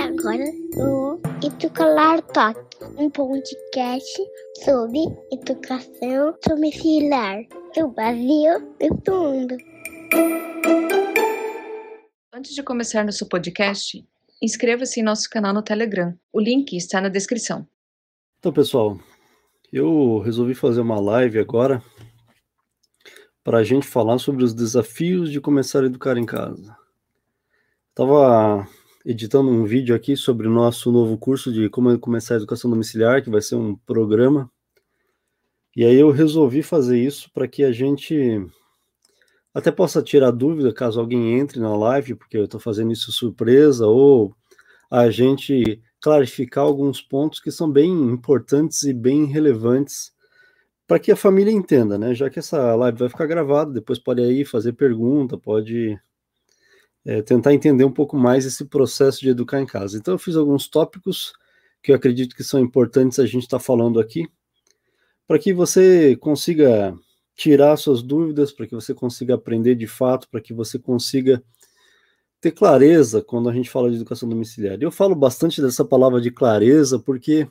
Agora o Educalar Talk, um podcast sobre educação domiciliar do Brasil e do mundo. Antes de começar nosso podcast, inscreva-se em nosso canal no Telegram. O link está na descrição. Então, pessoal, eu resolvi fazer uma live agora para a gente falar sobre os desafios de começar a educar em casa. Estava editando um vídeo aqui sobre o nosso novo curso de como começar a educação domiciliar, que vai ser um programa. E aí eu resolvi fazer isso para que a gente até possa tirar dúvida caso alguém entre na live, porque eu estou fazendo isso surpresa, ou a gente clarificar alguns pontos que são bem importantes e bem relevantes para que a família entenda, né? Já que essa live vai ficar gravada, depois pode aí fazer pergunta, pode é, tentar entender um pouco mais esse processo de educar em casa. Então, eu fiz alguns tópicos que eu acredito que são importantes a gente estar tá falando aqui, para que você consiga tirar suas dúvidas, para que você consiga aprender de fato, para que você consiga ter clareza quando a gente fala de educação domiciliar. Eu falo bastante dessa palavra de clareza porque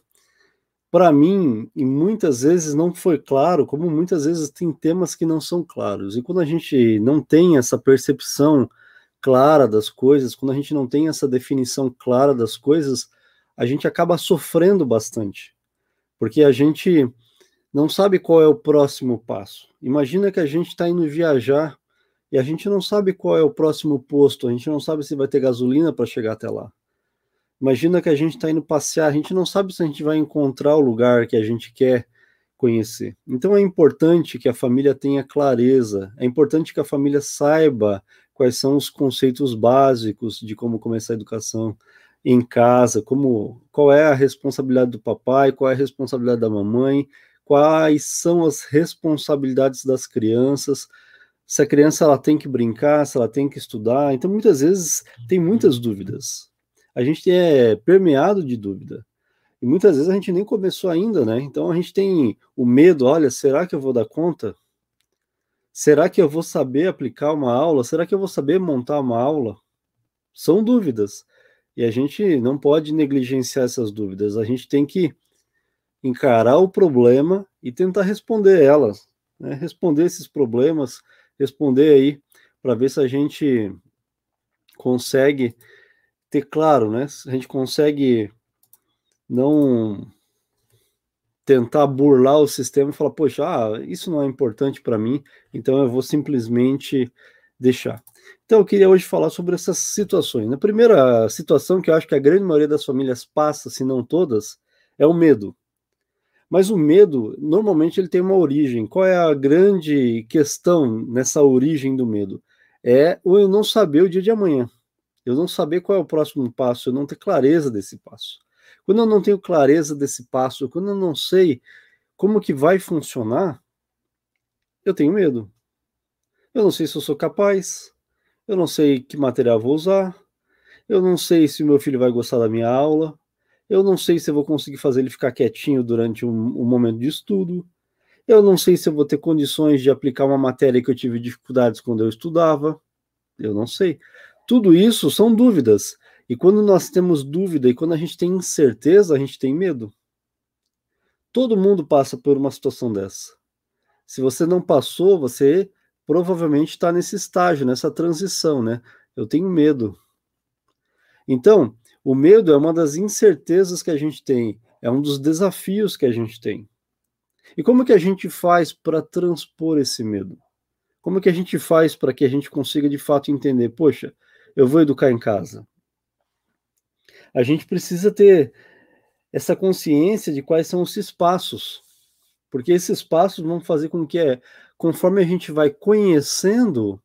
para mim, e muitas vezes não foi claro, como muitas vezes tem temas que não são claros. E quando a gente não tem essa percepção clara das coisas, quando a gente não tem essa definição clara das coisas, a gente acaba sofrendo bastante. Porque a gente não sabe qual é o próximo passo. Imagina que a gente está indo viajar e a gente não sabe qual é o próximo posto, a gente não sabe se vai ter gasolina para chegar até lá. Imagina que a gente está indo passear, a gente não sabe se a gente vai encontrar o lugar que a gente quer conhecer. Então é importante que a família tenha clareza, é importante que a família saiba quais são os conceitos básicos de como começar a educação em casa, como qual é a responsabilidade do papai, qual é a responsabilidade da mamãe, quais são as responsabilidades das crianças, se a criança ela tem que brincar, se ela tem que estudar. Então, muitas vezes, tem muitas dúvidas. A gente é permeado de dúvida. E muitas vezes a gente nem começou ainda, né? Então a gente tem o medo, olha, será que eu vou dar conta? Será que eu vou saber aplicar uma aula? Será que eu vou saber montar uma aula? São dúvidas. E a gente não pode negligenciar essas dúvidas. A gente tem que encarar o problema e tentar responder elas, né? responder esses problemas, responder aí para ver se a gente consegue ter claro, né? Se a gente consegue não tentar burlar o sistema e falar, poxa, ah, isso não é importante para mim, então eu vou simplesmente deixar. Então eu queria hoje falar sobre essas situações. A primeira situação que eu acho que a grande maioria das famílias passa, se não todas, é o medo. Mas o medo, normalmente, ele tem uma origem. Qual é a grande questão nessa origem do medo? É o eu não saber o dia de amanhã. Eu não saber qual é o próximo passo, eu não ter clareza desse passo. Quando eu não tenho clareza desse passo, quando eu não sei como que vai funcionar, eu tenho medo. Eu não sei se eu sou capaz, eu não sei que material vou usar, eu não sei se meu filho vai gostar da minha aula, eu não sei se eu vou conseguir fazer ele ficar quietinho durante um, um momento de estudo. Eu não sei se eu vou ter condições de aplicar uma matéria que eu tive dificuldades quando eu estudava. Eu não sei. Tudo isso são dúvidas. E quando nós temos dúvida e quando a gente tem incerteza, a gente tem medo. Todo mundo passa por uma situação dessa. Se você não passou, você provavelmente está nesse estágio, nessa transição, né? Eu tenho medo. Então, o medo é uma das incertezas que a gente tem, é um dos desafios que a gente tem. E como que a gente faz para transpor esse medo? Como que a gente faz para que a gente consiga de fato entender, poxa, eu vou educar em casa? A gente precisa ter essa consciência de quais são esses passos, porque esses passos vão fazer com que, conforme a gente vai conhecendo,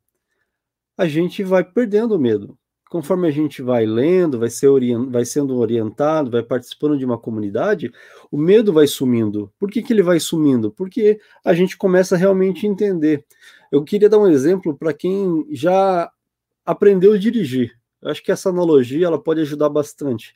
a gente vai perdendo o medo conforme a gente vai lendo, vai, ser orient, vai sendo orientado, vai participando de uma comunidade, o medo vai sumindo. Por que, que ele vai sumindo? Porque a gente começa a realmente entender. Eu queria dar um exemplo para quem já aprendeu a dirigir. Eu acho que essa analogia ela pode ajudar bastante.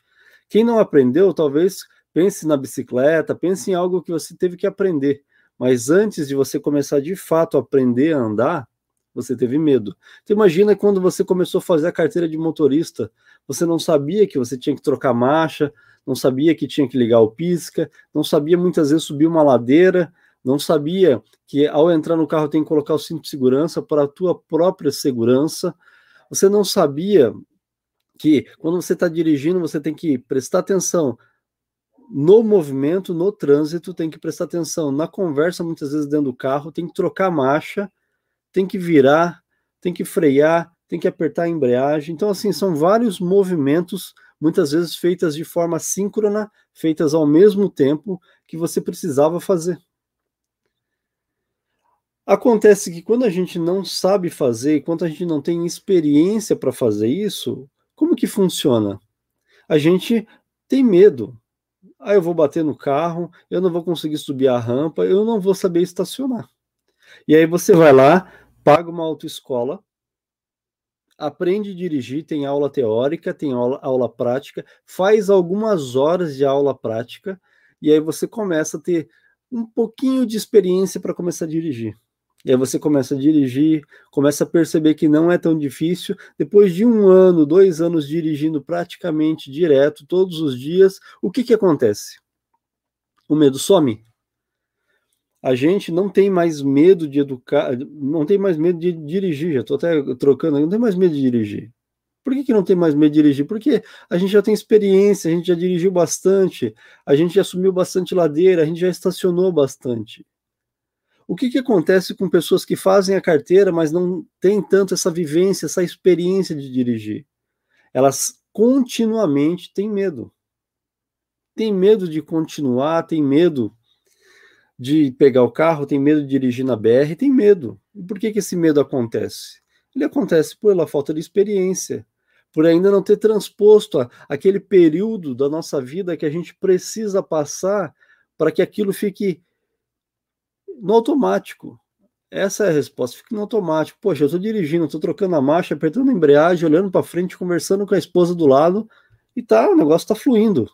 Quem não aprendeu, talvez pense na bicicleta, pense em algo que você teve que aprender. Mas antes de você começar de fato a aprender a andar, você teve medo. Então imagina quando você começou a fazer a carteira de motorista, você não sabia que você tinha que trocar marcha, não sabia que tinha que ligar o pisca, não sabia muitas vezes subir uma ladeira, não sabia que ao entrar no carro tem que colocar o cinto de segurança para a tua própria segurança. Você não sabia que quando você está dirigindo você tem que prestar atenção no movimento, no trânsito, tem que prestar atenção na conversa, muitas vezes dentro do carro, tem que trocar marcha, tem que virar, tem que frear, tem que apertar a embreagem. Então, assim, são vários movimentos, muitas vezes feitas de forma síncrona, feitas ao mesmo tempo que você precisava fazer. Acontece que quando a gente não sabe fazer, quando a gente não tem experiência para fazer isso, como que funciona? A gente tem medo, Aí eu vou bater no carro, eu não vou conseguir subir a rampa, eu não vou saber estacionar. E aí você vai lá, paga uma autoescola, aprende a dirigir, tem aula teórica, tem aula, aula prática, faz algumas horas de aula prática, e aí você começa a ter um pouquinho de experiência para começar a dirigir. E aí você começa a dirigir, começa a perceber que não é tão difícil. Depois de um ano, dois anos dirigindo praticamente direto, todos os dias, o que, que acontece? O medo some. A gente não tem mais medo de educar, não tem mais medo de dirigir. Já estou até trocando, não tem mais medo de dirigir. Por que, que não tem mais medo de dirigir? Porque a gente já tem experiência, a gente já dirigiu bastante, a gente já subiu bastante ladeira, a gente já estacionou bastante. O que, que acontece com pessoas que fazem a carteira, mas não têm tanto essa vivência, essa experiência de dirigir? Elas continuamente têm medo. Tem medo de continuar, tem medo de pegar o carro, tem medo de dirigir na BR, tem medo. E por que, que esse medo acontece? Ele acontece pela falta de experiência, por ainda não ter transposto aquele período da nossa vida que a gente precisa passar para que aquilo fique no automático. Essa é a resposta. Fica no automático. Poxa, eu estou dirigindo, estou trocando a marcha, apertando a embreagem, olhando para frente, conversando com a esposa do lado, e tá, o negócio está fluindo.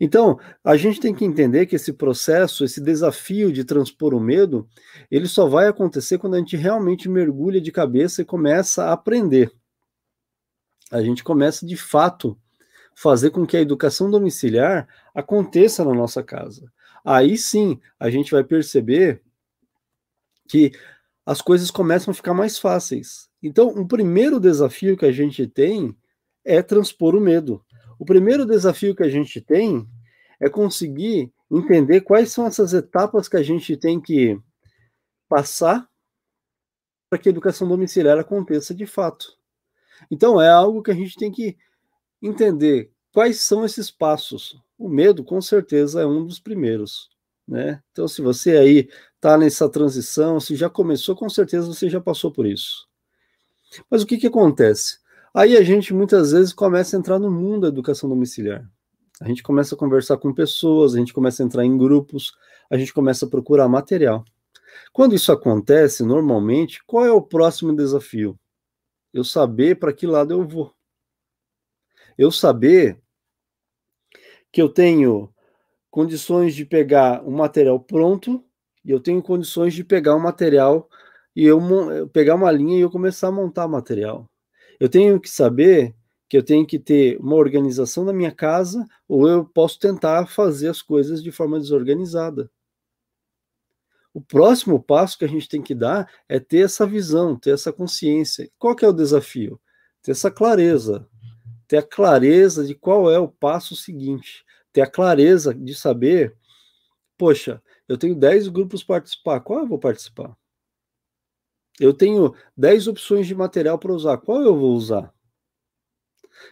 Então, a gente tem que entender que esse processo, esse desafio de transpor o medo, ele só vai acontecer quando a gente realmente mergulha de cabeça e começa a aprender. A gente começa de fato fazer com que a educação domiciliar aconteça na nossa casa aí sim a gente vai perceber que as coisas começam a ficar mais fáceis. Então, o primeiro desafio que a gente tem é transpor o medo. O primeiro desafio que a gente tem é conseguir entender quais são essas etapas que a gente tem que passar para que a educação domiciliar aconteça de fato. Então, é algo que a gente tem que entender quais são esses passos. O medo, com certeza, é um dos primeiros. Né? Então, se você aí está nessa transição, se já começou, com certeza você já passou por isso. Mas o que, que acontece? Aí a gente muitas vezes começa a entrar no mundo da educação domiciliar. A gente começa a conversar com pessoas, a gente começa a entrar em grupos, a gente começa a procurar material. Quando isso acontece, normalmente, qual é o próximo desafio? Eu saber para que lado eu vou. Eu saber que eu tenho condições de pegar um material pronto e eu tenho condições de pegar um material e eu, eu pegar uma linha e eu começar a montar material. Eu tenho que saber que eu tenho que ter uma organização na minha casa ou eu posso tentar fazer as coisas de forma desorganizada. O próximo passo que a gente tem que dar é ter essa visão, ter essa consciência. Qual que é o desafio? Ter essa clareza, ter a clareza de qual é o passo seguinte, ter a clareza de saber, poxa, eu tenho 10 grupos participar, qual eu vou participar? Eu tenho 10 opções de material para usar, qual eu vou usar?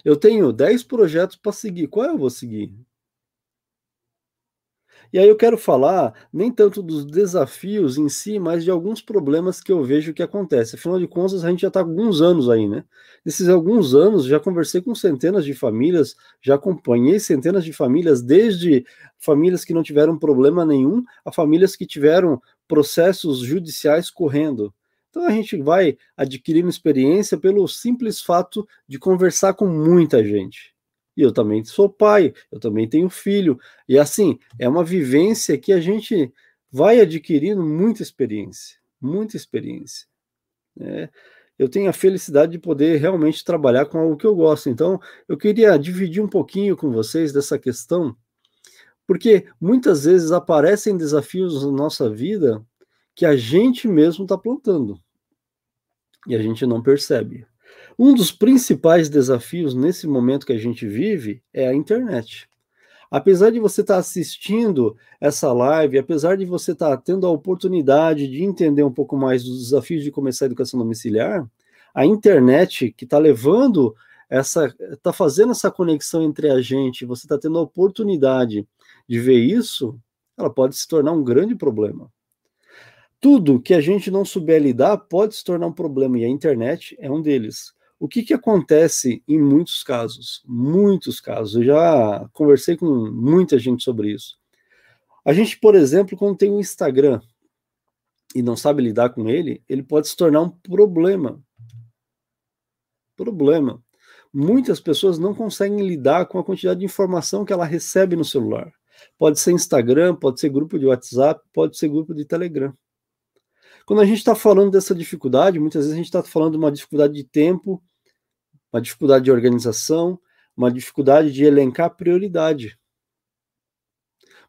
Eu tenho 10 projetos para seguir, qual eu vou seguir? E aí eu quero falar nem tanto dos desafios em si, mas de alguns problemas que eu vejo que acontece. Afinal de contas, a gente já está alguns anos aí, né? Nesses alguns anos, já conversei com centenas de famílias, já acompanhei centenas de famílias, desde famílias que não tiveram problema nenhum a famílias que tiveram processos judiciais correndo. Então a gente vai adquirindo experiência pelo simples fato de conversar com muita gente. E eu também sou pai, eu também tenho filho. E assim, é uma vivência que a gente vai adquirindo muita experiência, muita experiência. É, eu tenho a felicidade de poder realmente trabalhar com algo que eu gosto. Então, eu queria dividir um pouquinho com vocês dessa questão, porque muitas vezes aparecem desafios na nossa vida que a gente mesmo está plantando e a gente não percebe. Um dos principais desafios nesse momento que a gente vive é a internet. Apesar de você estar tá assistindo essa live, apesar de você estar tá tendo a oportunidade de entender um pouco mais dos desafios de começar a educação domiciliar, a internet que está levando essa, está fazendo essa conexão entre a gente, você está tendo a oportunidade de ver isso, ela pode se tornar um grande problema. Tudo que a gente não souber lidar pode se tornar um problema, e a internet é um deles. O que, que acontece em muitos casos? Muitos casos. Eu já conversei com muita gente sobre isso. A gente, por exemplo, quando tem um Instagram e não sabe lidar com ele, ele pode se tornar um problema. Problema. Muitas pessoas não conseguem lidar com a quantidade de informação que ela recebe no celular. Pode ser Instagram, pode ser grupo de WhatsApp, pode ser grupo de Telegram. Quando a gente está falando dessa dificuldade, muitas vezes a gente está falando de uma dificuldade de tempo, uma dificuldade de organização, uma dificuldade de elencar prioridade.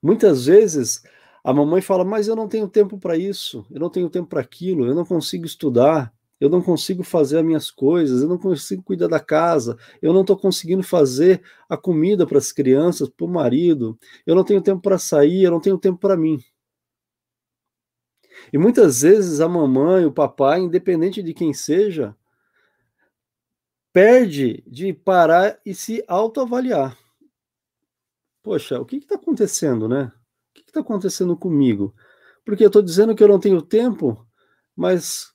Muitas vezes a mamãe fala: Mas eu não tenho tempo para isso, eu não tenho tempo para aquilo, eu não consigo estudar, eu não consigo fazer as minhas coisas, eu não consigo cuidar da casa, eu não estou conseguindo fazer a comida para as crianças, para o marido, eu não tenho tempo para sair, eu não tenho tempo para mim. E muitas vezes a mamãe, o papai, independente de quem seja, perde de parar e se autoavaliar. Poxa, o que está acontecendo, né? O que está acontecendo comigo? Porque eu estou dizendo que eu não tenho tempo, mas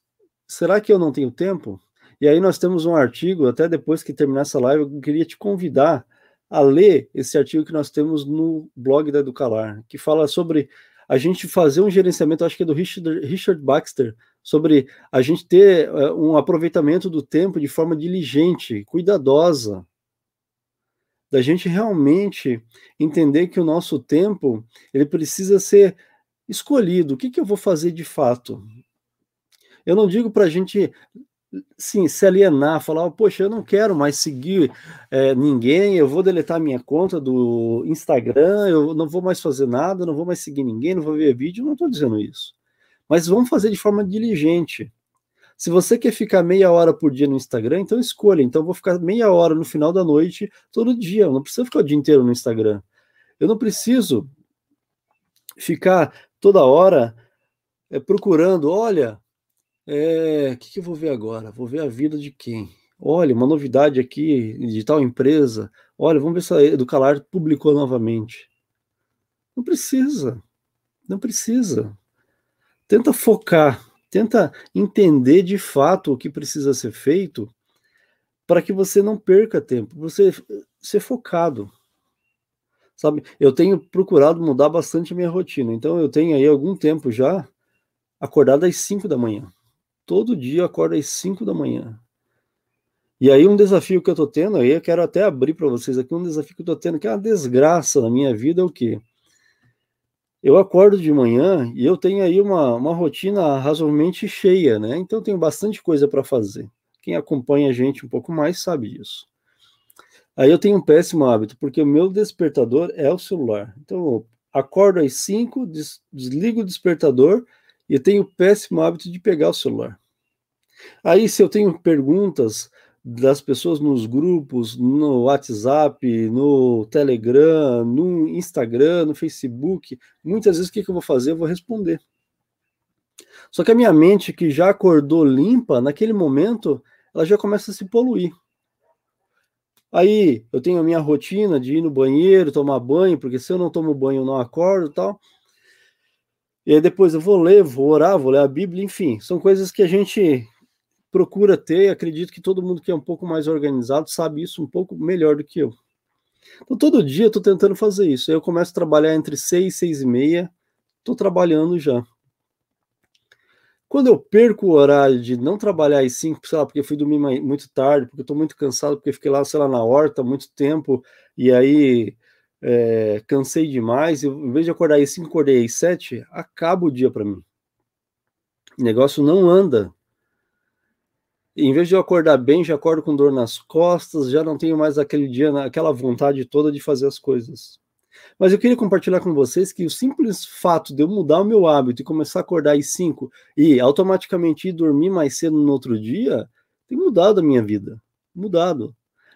será que eu não tenho tempo? E aí nós temos um artigo, até depois que terminar essa live, eu queria te convidar a ler esse artigo que nós temos no blog da Educalar, que fala sobre a gente fazer um gerenciamento, acho que é do Richard, Richard Baxter, sobre a gente ter uh, um aproveitamento do tempo de forma diligente, cuidadosa, da gente realmente entender que o nosso tempo ele precisa ser escolhido. O que, que eu vou fazer de fato? Eu não digo para a gente sim, se alienar, falar, poxa, eu não quero mais seguir é, ninguém, eu vou deletar minha conta do Instagram, eu não vou mais fazer nada, não vou mais seguir ninguém, não vou ver vídeo, não estou dizendo isso. Mas vamos fazer de forma diligente. Se você quer ficar meia hora por dia no Instagram, então escolha. Então vou ficar meia hora no final da noite todo dia. Eu não preciso ficar o dia inteiro no Instagram. Eu não preciso ficar toda hora é, procurando. Olha, o é, que, que eu vou ver agora? Vou ver a vida de quem? Olha, uma novidade aqui de tal empresa. Olha, vamos ver se a Educalar publicou novamente. Não precisa. Não precisa tenta focar, tenta entender de fato o que precisa ser feito para que você não perca tempo, você ser focado. Sabe, eu tenho procurado mudar bastante a minha rotina, então eu tenho aí algum tempo já acordado às 5 da manhã. Todo dia eu acordo às 5 da manhã. E aí um desafio que eu tô tendo, aí eu quero até abrir para vocês aqui um desafio que eu tô tendo, que é uma desgraça na minha vida, é o quê? Eu acordo de manhã e eu tenho aí uma, uma rotina razoavelmente cheia, né? Então tenho bastante coisa para fazer. Quem acompanha a gente um pouco mais sabe disso. Aí eu tenho um péssimo hábito, porque o meu despertador é o celular. Então eu acordo às 5, des, desligo o despertador e tenho o péssimo hábito de pegar o celular. Aí se eu tenho perguntas, das pessoas nos grupos, no WhatsApp, no Telegram, no Instagram, no Facebook, muitas vezes o que, eu vou fazer? Eu vou responder. Só que a minha mente, que já acordou limpa, naquele momento, ela já começa a se poluir. Aí eu tenho a minha rotina de ir no banheiro, tomar banho, porque se eu não tomo banho eu não acordo tal. E aí depois eu vou ler, vou orar, vou ler a Bíblia, enfim, são coisas que a gente procura ter, e acredito que todo mundo que é um pouco mais organizado sabe isso um pouco melhor do que eu. Então, todo dia eu estou tentando fazer isso. Eu começo a trabalhar entre seis, seis e meia, estou trabalhando já. Quando eu perco o horário de não trabalhar às cinco, sei lá, porque fui dormir muito tarde, porque estou muito cansado, porque fiquei lá, sei lá, na horta muito tempo, e aí é, cansei demais, em vez de acordar às cinco, acordei às sete, acaba o dia para mim. O negócio não anda. Em vez de eu acordar bem, já acordo com dor nas costas, já não tenho mais aquele dia, aquela vontade toda de fazer as coisas. Mas eu queria compartilhar com vocês que o simples fato de eu mudar o meu hábito e começar a acordar às 5 e automaticamente ir dormir mais cedo no outro dia, tem mudado a minha vida. Mudado.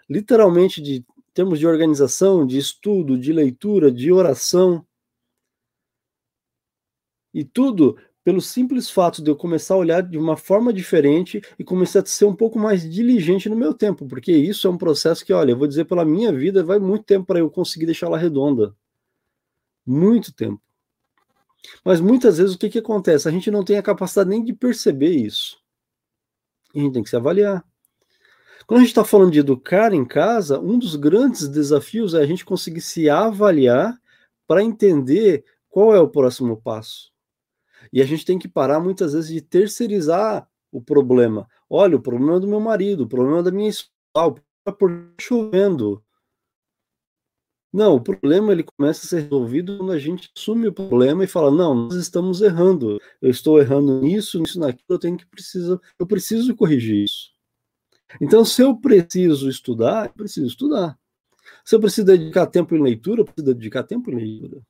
Literalmente, de termos de organização, de estudo, de leitura, de oração. E tudo pelo simples fato de eu começar a olhar de uma forma diferente e começar a ser um pouco mais diligente no meu tempo, porque isso é um processo que, olha, eu vou dizer pela minha vida, vai muito tempo para eu conseguir deixar ela redonda. Muito tempo. Mas muitas vezes o que, que acontece? A gente não tem a capacidade nem de perceber isso. E a gente tem que se avaliar. Quando a gente está falando de educar em casa, um dos grandes desafios é a gente conseguir se avaliar para entender qual é o próximo passo. E a gente tem que parar muitas vezes de terceirizar o problema. Olha, o problema é do meu marido, o problema é da minha escola, é por chovendo. Não, o problema ele começa a ser resolvido quando a gente assume o problema e fala: "Não, nós estamos errando. Eu estou errando nisso, nisso, naquilo, eu tenho que precisar, eu preciso corrigir isso". Então, se eu preciso estudar, eu preciso estudar. Se eu preciso dedicar tempo em leitura, eu preciso dedicar tempo em leitura.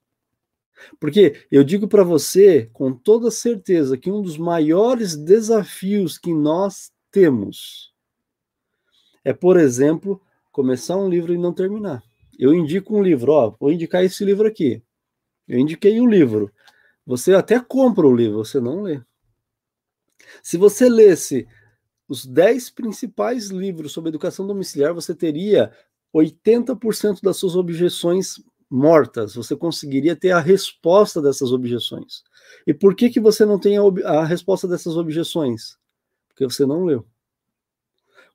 Porque eu digo para você com toda certeza que um dos maiores desafios que nós temos é, por exemplo, começar um livro e não terminar. Eu indico um livro, ó, vou indicar esse livro aqui. Eu indiquei um livro. Você até compra o livro, você não lê. Se você lesse os 10 principais livros sobre educação domiciliar, você teria 80% das suas objeções mortas, você conseguiria ter a resposta dessas objeções. E por que, que você não tem a, a resposta dessas objeções? Porque você não leu.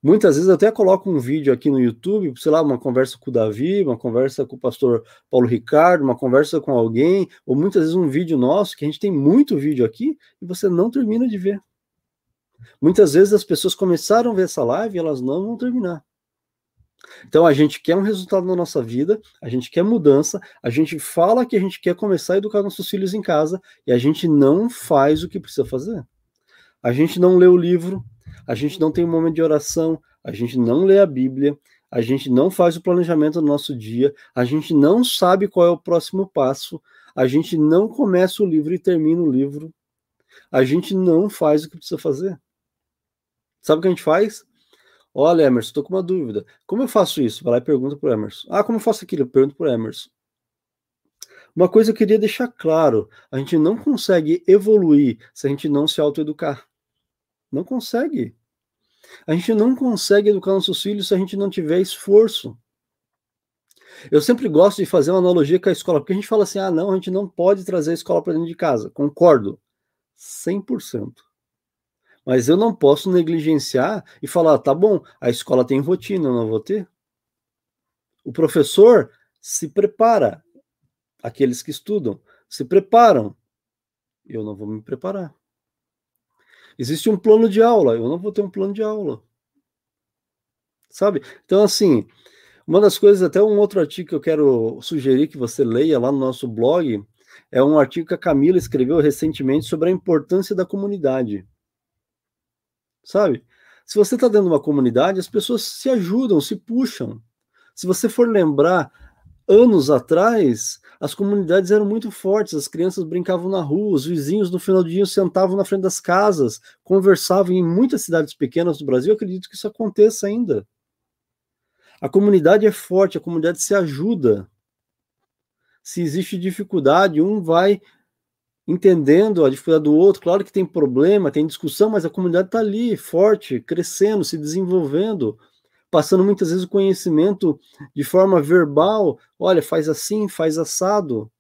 Muitas vezes eu até coloco um vídeo aqui no YouTube, sei lá, uma conversa com o Davi, uma conversa com o pastor Paulo Ricardo, uma conversa com alguém, ou muitas vezes um vídeo nosso, que a gente tem muito vídeo aqui, e você não termina de ver. Muitas vezes as pessoas começaram a ver essa live e elas não vão terminar. Então a gente quer um resultado na nossa vida, a gente quer mudança, a gente fala que a gente quer começar a educar nossos filhos em casa e a gente não faz o que precisa fazer. A gente não lê o livro, a gente não tem um momento de oração, a gente não lê a Bíblia, a gente não faz o planejamento do nosso dia, a gente não sabe qual é o próximo passo, a gente não começa o livro e termina o livro, a gente não faz o que precisa fazer. Sabe o que a gente faz? Olha, Emerson, estou com uma dúvida. Como eu faço isso? Vai lá e pergunta para Emerson. Ah, como eu faço aquilo? Eu pergunto para Emerson. Uma coisa eu queria deixar claro: a gente não consegue evoluir se a gente não se autoeducar. Não consegue. A gente não consegue educar nossos filhos se a gente não tiver esforço. Eu sempre gosto de fazer uma analogia com a escola, porque a gente fala assim: ah, não, a gente não pode trazer a escola para dentro de casa. Concordo. 100%. Mas eu não posso negligenciar e falar, tá bom, a escola tem rotina, eu não vou ter. O professor se prepara, aqueles que estudam se preparam, eu não vou me preparar. Existe um plano de aula, eu não vou ter um plano de aula. Sabe? Então, assim, uma das coisas, até um outro artigo que eu quero sugerir que você leia lá no nosso blog, é um artigo que a Camila escreveu recentemente sobre a importância da comunidade sabe? Se você está dentro de uma comunidade, as pessoas se ajudam, se puxam. Se você for lembrar, anos atrás, as comunidades eram muito fortes, as crianças brincavam na rua, os vizinhos no final do dia sentavam na frente das casas, conversavam em muitas cidades pequenas do Brasil, eu acredito que isso aconteça ainda. A comunidade é forte, a comunidade se ajuda. Se existe dificuldade, um vai entendendo a dificuldade do outro. Claro que tem problema, tem discussão, mas a comunidade está ali, forte, crescendo, se desenvolvendo, passando muitas vezes o conhecimento de forma verbal. Olha, faz assim, faz assado.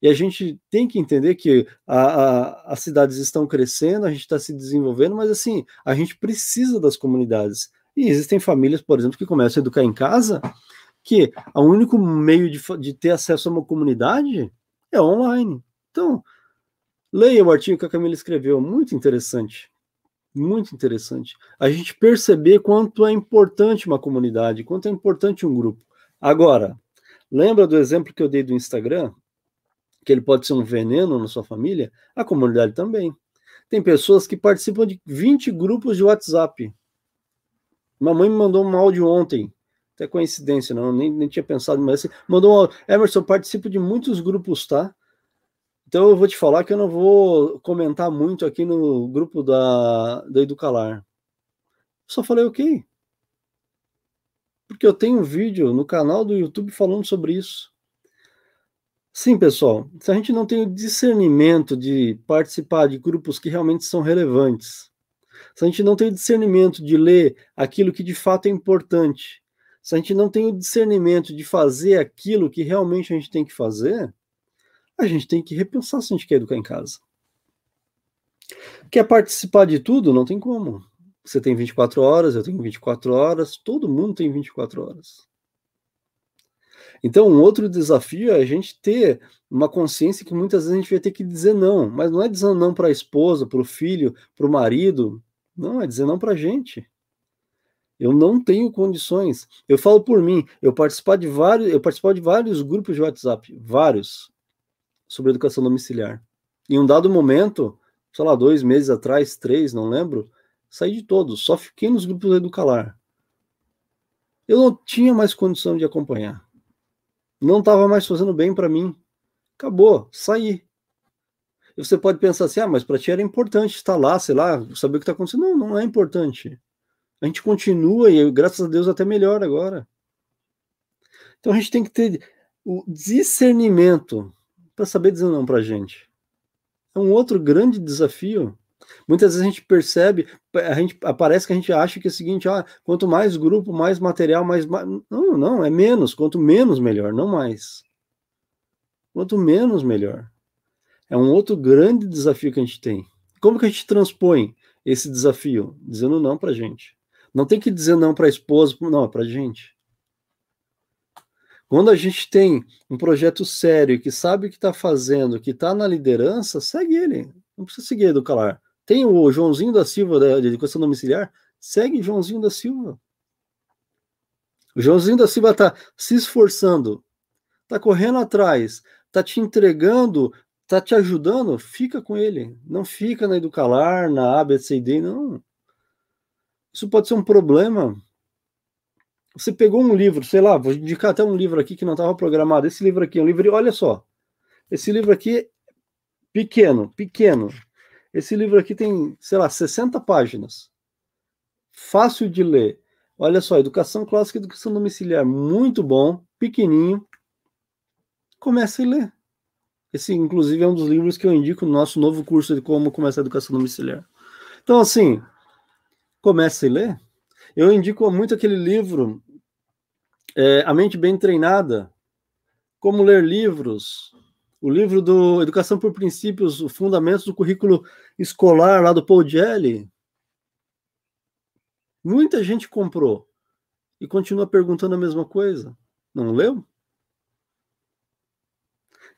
E a gente tem que entender que a, a, as cidades estão crescendo, a gente está se desenvolvendo, mas assim, a gente precisa das comunidades. E existem famílias, por exemplo, que começam a educar em casa, que o único meio de, de ter acesso a uma comunidade é online. Então, leia o artigo que a Camila escreveu, muito interessante. Muito interessante. A gente perceber quanto é importante uma comunidade, quanto é importante um grupo. Agora, lembra do exemplo que eu dei do Instagram? Que ele pode ser um veneno na sua família? A comunidade também. Tem pessoas que participam de 20 grupos de WhatsApp. Mamãe me mandou um áudio ontem. Até coincidência, não, nem, nem tinha pensado, mas assim, mandou um áudio. Emerson, participo de muitos grupos, tá? Então eu vou te falar que eu não vou comentar muito aqui no grupo da, da Educalar. Só falei ok. Porque eu tenho um vídeo no canal do YouTube falando sobre isso. Sim, pessoal, se a gente não tem o discernimento de participar de grupos que realmente são relevantes, se a gente não tem o discernimento de ler aquilo que de fato é importante, se a gente não tem o discernimento de fazer aquilo que realmente a gente tem que fazer, a gente tem que repensar se a gente quer educar em casa. Quer participar de tudo? Não tem como. Você tem 24 horas, eu tenho 24 horas, todo mundo tem 24 horas. Então, um outro desafio é a gente ter uma consciência que muitas vezes a gente vai ter que dizer não, mas não é dizer não para a esposa, para o filho, para o marido, não, é dizer não para a gente. Eu não tenho condições. Eu falo por mim, eu participar de vários, eu participar de vários grupos de WhatsApp, vários, sobre educação domiciliar. Em um dado momento, sei lá, dois meses atrás, três, não lembro, saí de todos, só fiquei nos grupos do Educalar. Eu não tinha mais condição de acompanhar. Não estava mais fazendo bem para mim. Acabou, saí. E você pode pensar assim, ah, mas para ti era importante estar lá, sei lá, saber o que está acontecendo. Não, não é importante. A gente continua e graças a Deus até melhor agora. Então a gente tem que ter o discernimento para saber dizer não para a gente. É um outro grande desafio. Muitas vezes a gente percebe, a gente aparece que a gente acha que é o seguinte, ah, quanto mais grupo, mais material, mais não, não, é menos, quanto menos melhor, não mais. Quanto menos melhor. É um outro grande desafio que a gente tem. Como que a gente transpõe esse desafio? Dizendo não para gente. Não tem que dizer não para a esposa, não, é para gente. Quando a gente tem um projeto sério, que sabe o que está fazendo, que está na liderança, segue ele. Não precisa seguir do calar. Tem o Joãozinho da Silva, da, educação domiciliar, segue Joãozinho da Silva. O Joãozinho da Silva está se esforçando, está correndo atrás, está te entregando, está te ajudando, fica com ele. Não fica na Educalar, na ABCD, não. Isso pode ser um problema você pegou um livro, sei lá, vou indicar até um livro aqui que não estava programado. Esse livro aqui é um livro, olha só. Esse livro aqui, pequeno, pequeno. Esse livro aqui tem, sei lá, 60 páginas. Fácil de ler. Olha só, Educação Clássica e Educação Domiciliar. Muito bom, pequenininho. Comece a ler. Esse, inclusive, é um dos livros que eu indico no nosso novo curso de como começar a educação domiciliar. Então, assim, comece a ler. Eu indico muito aquele livro, é, A Mente Bem Treinada, Como Ler Livros, o livro do Educação por Princípios, os Fundamentos do Currículo Escolar, lá do Paul Gelli. Muita gente comprou e continua perguntando a mesma coisa. Não leu?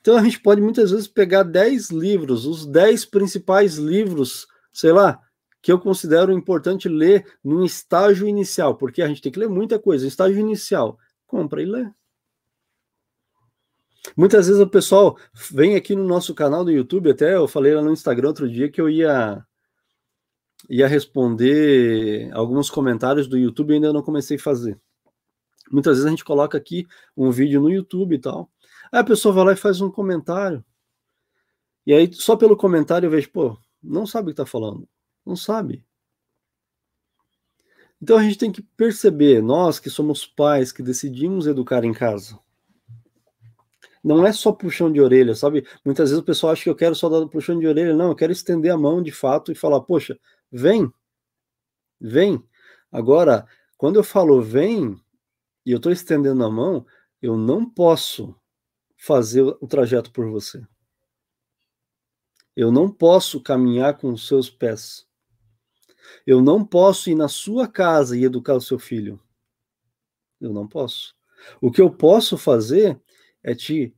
Então a gente pode muitas vezes pegar 10 livros, os 10 principais livros, sei lá, que eu considero importante ler no estágio inicial, porque a gente tem que ler muita coisa. Estágio inicial, compra e lê. Muitas vezes o pessoal vem aqui no nosso canal do YouTube, até eu falei lá no Instagram outro dia que eu ia ia responder alguns comentários do YouTube e ainda não comecei a fazer. Muitas vezes a gente coloca aqui um vídeo no YouTube e tal. Aí a pessoa vai lá e faz um comentário. E aí, só pelo comentário, eu vejo, pô, não sabe o que tá falando. Não sabe. Então a gente tem que perceber, nós que somos pais, que decidimos educar em casa. Não é só puxão de orelha, sabe? Muitas vezes o pessoal acha que eu quero só dar puxão de orelha. Não, eu quero estender a mão de fato e falar, poxa, vem, vem. Agora, quando eu falo vem, e eu estou estendendo a mão, eu não posso fazer o trajeto por você. Eu não posso caminhar com os seus pés. Eu não posso ir na sua casa e educar o seu filho. Eu não posso. O que eu posso fazer é te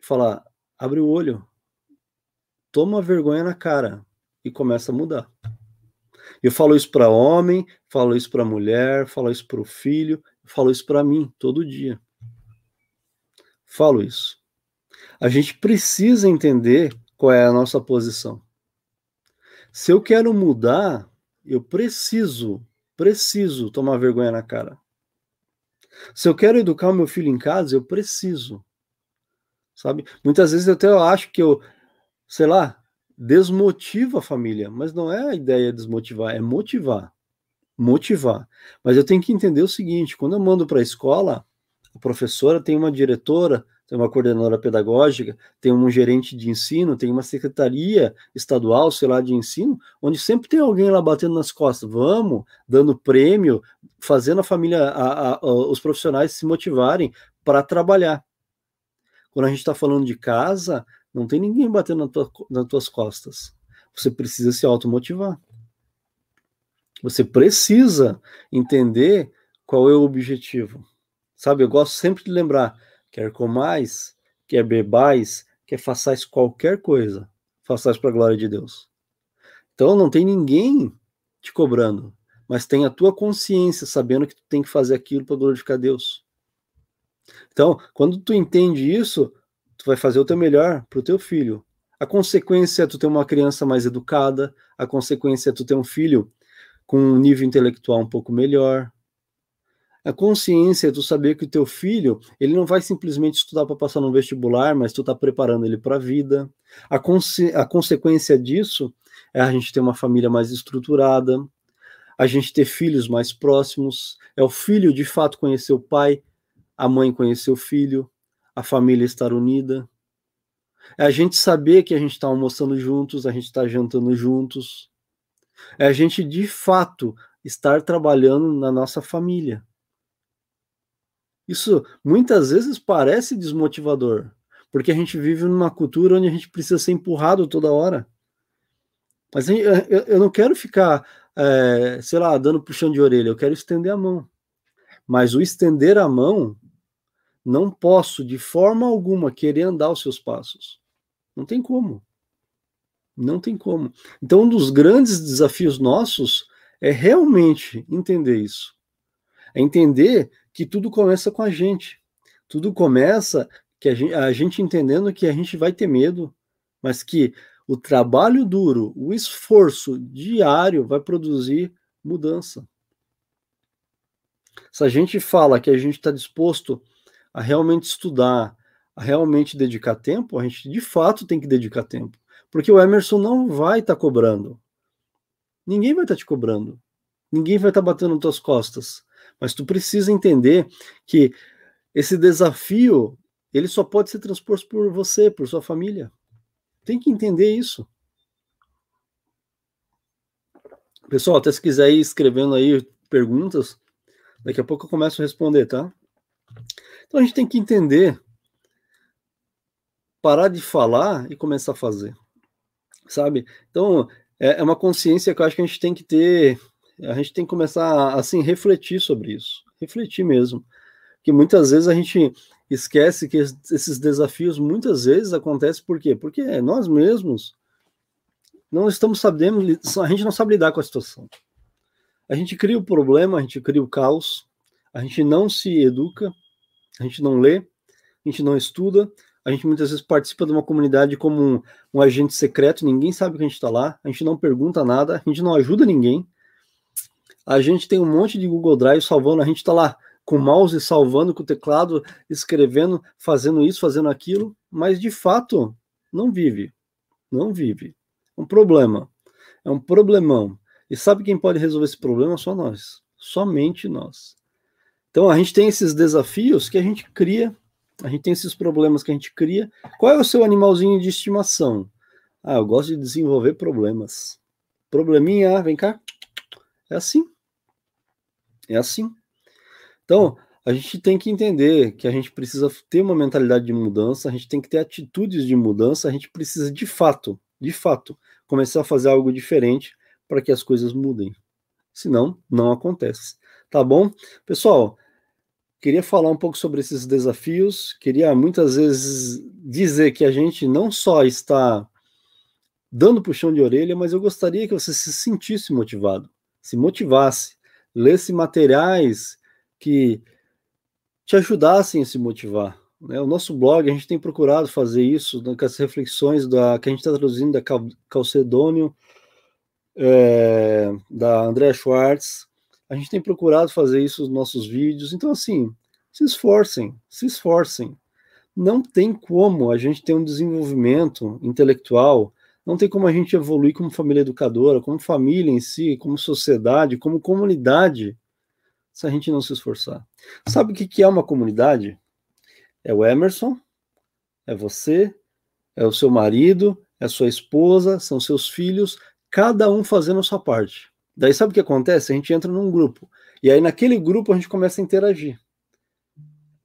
falar: abre o olho, toma vergonha na cara e começa a mudar. Eu falo isso para homem, falo isso para mulher, falo isso para o filho, falo isso para mim todo dia. Falo isso. A gente precisa entender qual é a nossa posição. Se eu quero mudar, eu preciso, preciso tomar vergonha na cara. Se eu quero educar o meu filho em casa, eu preciso. Sabe? Muitas vezes eu até acho que eu, sei lá, desmotivo a família, mas não é a ideia desmotivar, é motivar. Motivar. Mas eu tenho que entender o seguinte: quando eu mando para a escola, a professora tem uma diretora, tem uma coordenadora pedagógica, tem um gerente de ensino, tem uma secretaria estadual, sei lá, de ensino, onde sempre tem alguém lá batendo nas costas, vamos, dando prêmio, fazendo a família, a, a, os profissionais se motivarem para trabalhar. Quando a gente está falando de casa, não tem ninguém batendo na tua, nas tuas costas. Você precisa se automotivar. Você precisa entender qual é o objetivo. Sabe, eu gosto sempre de lembrar Quer comais, quer bebais, quer façais qualquer coisa, façais para a glória de Deus. Então não tem ninguém te cobrando, mas tem a tua consciência sabendo que tu tem que fazer aquilo para glorificar Deus. Então, quando tu entende isso, tu vai fazer o teu melhor para o teu filho. A consequência é tu ter uma criança mais educada, a consequência é tu ter um filho com um nível intelectual um pouco melhor, a consciência tu saber que o teu filho, ele não vai simplesmente estudar para passar no vestibular, mas tu está preparando ele para a vida. A, a consequência disso é a gente ter uma família mais estruturada, a gente ter filhos mais próximos, é o filho de fato conhecer o pai, a mãe conhecer o filho, a família estar unida. É a gente saber que a gente está almoçando juntos, a gente está jantando juntos. É a gente de fato estar trabalhando na nossa família. Isso muitas vezes parece desmotivador, porque a gente vive numa cultura onde a gente precisa ser empurrado toda hora. Mas eu não quero ficar, é, sei lá, dando puxão de orelha, eu quero estender a mão. Mas o estender a mão, não posso de forma alguma querer andar os seus passos. Não tem como. Não tem como. Então, um dos grandes desafios nossos é realmente entender isso. É entender que tudo começa com a gente. Tudo começa que a gente, a gente entendendo que a gente vai ter medo, mas que o trabalho duro, o esforço diário vai produzir mudança. Se a gente fala que a gente está disposto a realmente estudar, a realmente dedicar tempo, a gente de fato tem que dedicar tempo. Porque o Emerson não vai estar tá cobrando. Ninguém vai estar tá te cobrando. Ninguém vai estar tá batendo nas tuas costas. Mas tu precisa entender que esse desafio ele só pode ser transposto por você, por sua família. Tem que entender isso. Pessoal, até se quiser ir escrevendo aí perguntas, daqui a pouco eu começo a responder, tá? Então a gente tem que entender, parar de falar e começar a fazer, sabe? Então é, é uma consciência que eu acho que a gente tem que ter a gente tem que começar assim refletir sobre isso, refletir mesmo, que muitas vezes a gente esquece que esses desafios muitas vezes acontecem por quê? Porque nós mesmos não estamos sabendo, a gente não sabe lidar com a situação. A gente cria o problema, a gente cria o caos, a gente não se educa, a gente não lê, a gente não estuda, a gente muitas vezes participa de uma comunidade como um, um agente secreto, ninguém sabe que a gente está lá, a gente não pergunta nada, a gente não ajuda ninguém, a gente tem um monte de Google Drive salvando, a gente está lá com o mouse salvando, com o teclado, escrevendo, fazendo isso, fazendo aquilo, mas de fato não vive. Não vive. É um problema. É um problemão. E sabe quem pode resolver esse problema? Só nós. Somente nós. Então a gente tem esses desafios que a gente cria, a gente tem esses problemas que a gente cria. Qual é o seu animalzinho de estimação? Ah, eu gosto de desenvolver problemas. Probleminha, vem cá. É assim. É assim. Então, a gente tem que entender que a gente precisa ter uma mentalidade de mudança, a gente tem que ter atitudes de mudança, a gente precisa de fato, de fato, começar a fazer algo diferente para que as coisas mudem. Senão, não acontece. Tá bom? Pessoal, queria falar um pouco sobre esses desafios, queria muitas vezes dizer que a gente não só está dando puxão de orelha, mas eu gostaria que você se sentisse motivado, se motivasse lesse materiais que te ajudassem a se motivar. Né? O nosso blog, a gente tem procurado fazer isso, né, com as reflexões da, que a gente está traduzindo da Calcedônio, é, da André Schwartz. A gente tem procurado fazer isso nos nossos vídeos. Então, assim, se esforcem, se esforcem. Não tem como a gente ter um desenvolvimento intelectual, não tem como a gente evoluir como família educadora, como família em si, como sociedade, como comunidade, se a gente não se esforçar. Sabe o que é uma comunidade? É o Emerson, é você, é o seu marido, é sua esposa, são seus filhos, cada um fazendo a sua parte. Daí sabe o que acontece? A gente entra num grupo. E aí naquele grupo a gente começa a interagir.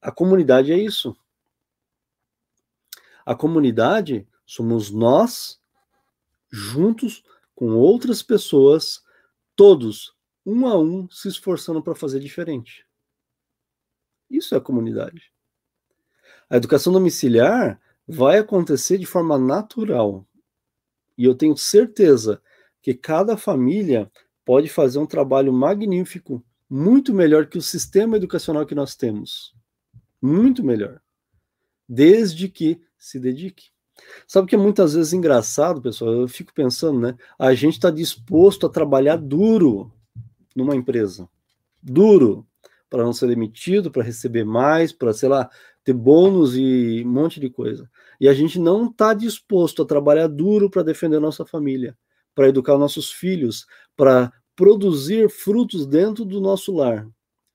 A comunidade é isso. A comunidade somos nós juntos com outras pessoas, todos um a um se esforçando para fazer diferente. Isso é a comunidade. A educação domiciliar vai acontecer de forma natural. E eu tenho certeza que cada família pode fazer um trabalho magnífico, muito melhor que o sistema educacional que nós temos. Muito melhor. Desde que se dedique. Sabe que é muitas vezes engraçado, pessoal? Eu fico pensando, né? A gente está disposto a trabalhar duro numa empresa. Duro. Para não ser demitido, para receber mais, para, sei lá, ter bônus e um monte de coisa. E a gente não está disposto a trabalhar duro para defender nossa família, para educar nossos filhos, para produzir frutos dentro do nosso lar.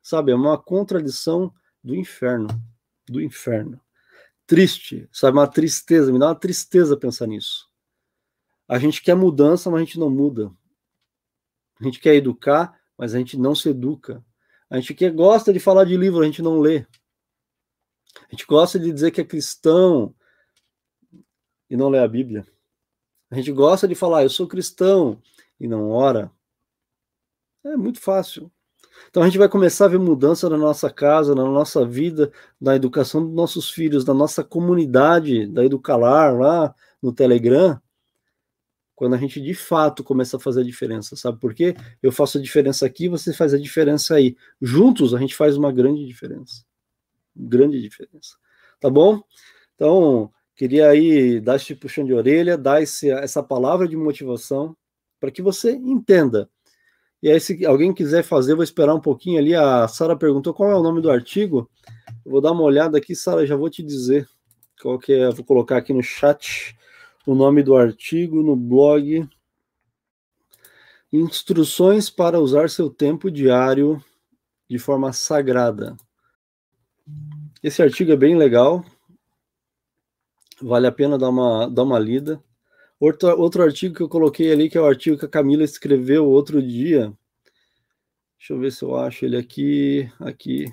Sabe, é uma contradição do inferno, do inferno. Triste, sabe, uma tristeza, me dá uma tristeza pensar nisso. A gente quer mudança, mas a gente não muda. A gente quer educar, mas a gente não se educa. A gente quer, gosta de falar de livro, a gente não lê. A gente gosta de dizer que é cristão e não lê a Bíblia. A gente gosta de falar, eu sou cristão e não ora. É muito fácil. Então a gente vai começar a ver mudança na nossa casa, na nossa vida, na educação dos nossos filhos, na nossa comunidade da Educalar lá no Telegram, quando a gente de fato começa a fazer a diferença, sabe por quê? Eu faço a diferença aqui, você faz a diferença aí. Juntos a gente faz uma grande diferença grande diferença. Tá bom? Então, queria aí dar esse puxão de orelha, dar esse, essa palavra de motivação para que você entenda. E aí, se alguém quiser fazer, vou esperar um pouquinho ali. A Sara perguntou qual é o nome do artigo. Vou dar uma olhada aqui, Sara, já vou te dizer qual que é. Vou colocar aqui no chat o nome do artigo no blog. Instruções para usar seu tempo diário de forma sagrada. Esse artigo é bem legal, vale a pena dar uma, dar uma lida. Outro, outro artigo que eu coloquei ali, que é o artigo que a Camila escreveu outro dia. Deixa eu ver se eu acho ele aqui, aqui.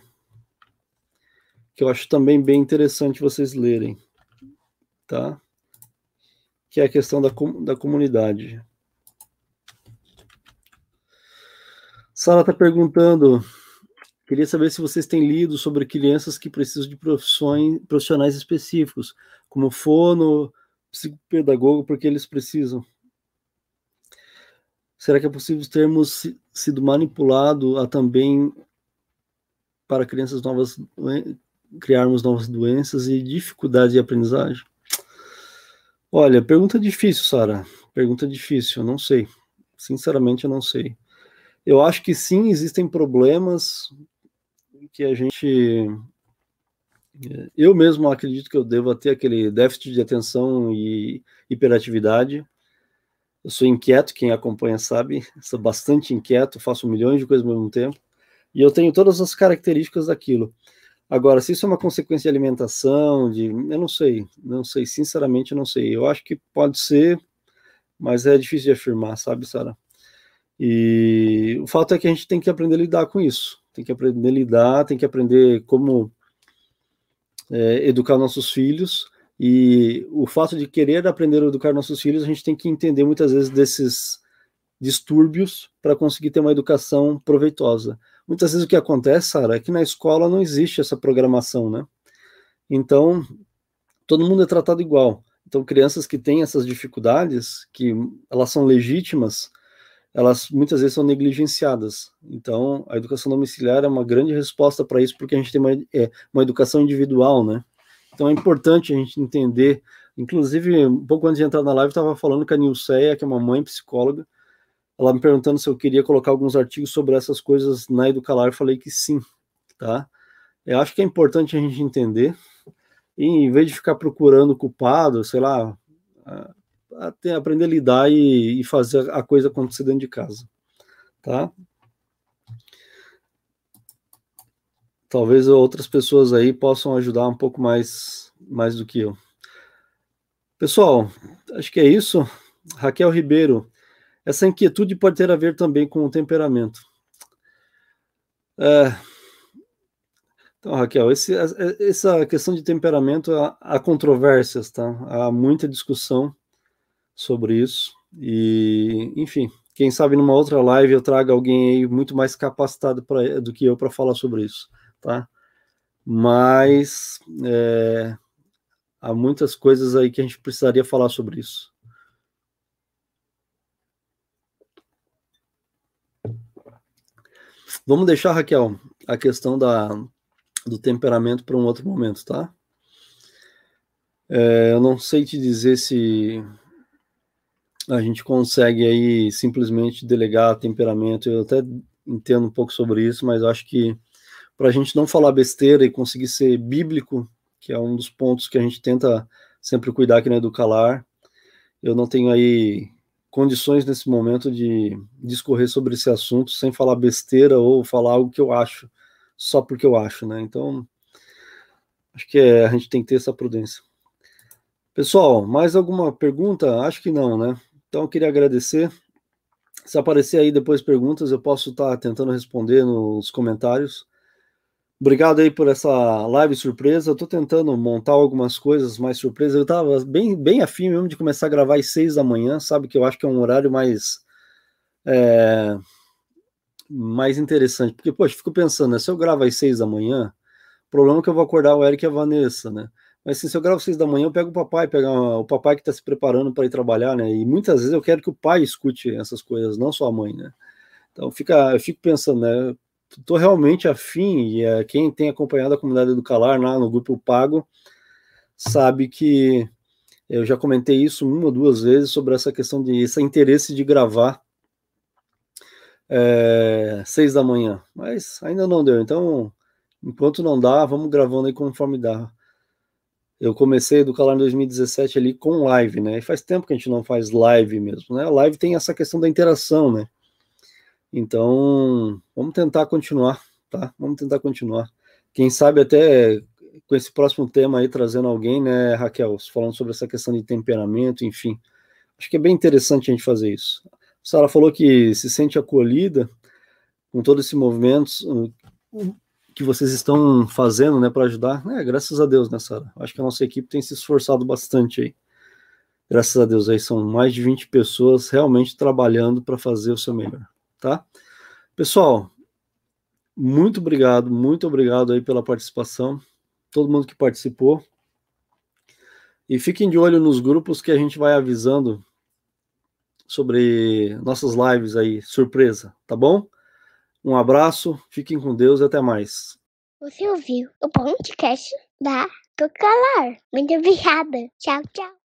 Que eu acho também bem interessante vocês lerem, tá? Que é a questão da, da comunidade. Sara está perguntando Queria saber se vocês têm lido sobre crianças que precisam de profissões, profissionais específicos, como fono, psicopedagogo, porque eles precisam. Será que é possível termos sido manipulado a também para crianças novas criarmos novas doenças e dificuldade de aprendizagem? Olha, pergunta difícil, Sara. Pergunta difícil, eu não sei. Sinceramente, eu não sei. Eu acho que sim, existem problemas que a gente. Eu mesmo acredito que eu devo ter aquele déficit de atenção e hiperatividade. Eu sou inquieto, quem acompanha sabe, sou bastante inquieto, faço milhões de coisas ao mesmo tempo, e eu tenho todas as características daquilo. Agora, se isso é uma consequência de alimentação, de, eu não sei, não sei, sinceramente, eu não sei. Eu acho que pode ser, mas é difícil de afirmar, sabe, Sara? E o fato é que a gente tem que aprender a lidar com isso tem que aprender a lidar, tem que aprender como é, educar nossos filhos. E o fato de querer aprender a educar nossos filhos, a gente tem que entender muitas vezes desses distúrbios para conseguir ter uma educação proveitosa. Muitas vezes o que acontece, Sara, é que na escola não existe essa programação, né? Então, todo mundo é tratado igual. Então, crianças que têm essas dificuldades, que elas são legítimas, elas muitas vezes são negligenciadas. Então, a educação domiciliar é uma grande resposta para isso, porque a gente tem uma, é, uma educação individual, né? Então, é importante a gente entender. Inclusive, um pouco antes de entrar na live, estava falando com a Nilceia, que é uma mãe psicóloga, ela me perguntando se eu queria colocar alguns artigos sobre essas coisas na Educalar, eu falei que sim, tá? Eu acho que é importante a gente entender, e em vez de ficar procurando culpado, sei lá, até aprender a lidar e, e fazer a coisa acontecer dentro de casa, tá? Talvez outras pessoas aí possam ajudar um pouco mais, mais do que eu. Pessoal, acho que é isso. Raquel Ribeiro, essa inquietude pode ter a ver também com o temperamento. É, então, Raquel, esse, essa questão de temperamento, há, há controvérsias, tá? Há muita discussão sobre isso. E, enfim, quem sabe numa outra live eu traga alguém aí muito mais capacitado pra, do que eu para falar sobre isso, tá? Mas é, há muitas coisas aí que a gente precisaria falar sobre isso. Vamos deixar, Raquel, a questão da, do temperamento para um outro momento, tá? É, eu não sei te dizer se a gente consegue aí simplesmente delegar temperamento. Eu até entendo um pouco sobre isso, mas acho que para a gente não falar besteira e conseguir ser bíblico, que é um dos pontos que a gente tenta sempre cuidar aqui na Educalar, eu não tenho aí condições nesse momento de discorrer sobre esse assunto sem falar besteira ou falar algo que eu acho só porque eu acho, né? Então, acho que é, a gente tem que ter essa prudência. Pessoal, mais alguma pergunta? Acho que não, né? Então, eu queria agradecer. Se aparecer aí depois perguntas, eu posso estar tentando responder nos comentários. Obrigado aí por essa live surpresa. Tô tentando montar algumas coisas mais surpresas. Eu tava bem, bem afim mesmo de começar a gravar às seis da manhã, sabe? Que eu acho que é um horário mais. É, mais interessante. Porque, poxa, fico pensando, né? Se eu gravo às seis da manhã, o problema é que eu vou acordar o Eric e a Vanessa, né? Mas assim, se eu gravo seis da manhã, eu pego o papai, pego o papai que está se preparando para ir trabalhar, né? E muitas vezes eu quero que o pai escute essas coisas, não só a mãe, né? Então fica, eu fico pensando, né? estou realmente afim, e é, quem tem acompanhado a comunidade do Calar lá no grupo Pago, sabe que eu já comentei isso uma ou duas vezes sobre essa questão de esse interesse de gravar é, seis da manhã, mas ainda não deu. Então, enquanto não dá, vamos gravando aí conforme dá. Eu comecei do Calar em 2017 ali com live, né? E faz tempo que a gente não faz live mesmo, né? A live tem essa questão da interação, né? Então, vamos tentar continuar, tá? Vamos tentar continuar. Quem sabe até com esse próximo tema aí, trazendo alguém, né, Raquel, falando sobre essa questão de temperamento, enfim. Acho que é bem interessante a gente fazer isso. A Sara falou que se sente acolhida com todo esse movimento que vocês estão fazendo, né, para ajudar. É, graças a Deus, né, Sara? Acho que a nossa equipe tem se esforçado bastante aí. Graças a Deus, aí são mais de 20 pessoas realmente trabalhando para fazer o seu melhor tá? Pessoal, muito obrigado, muito obrigado aí pela participação, todo mundo que participou. E fiquem de olho nos grupos que a gente vai avisando sobre nossas lives aí, surpresa, tá bom? Um abraço, fiquem com Deus e até mais. Você ouviu o podcast da Tocalar. Muito obrigada. Tchau, tchau.